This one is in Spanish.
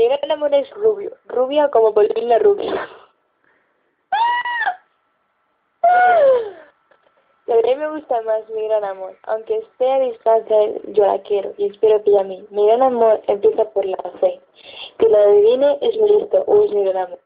Mi gran amor es rubio, rubia como Paulina Rubio. Y a mí me gusta más mi gran amor, aunque esté a distancia, yo la quiero y espero que ella a mí. Mi gran amor empieza por la fe. Que lo adivine es mi listo o es mi gran amor.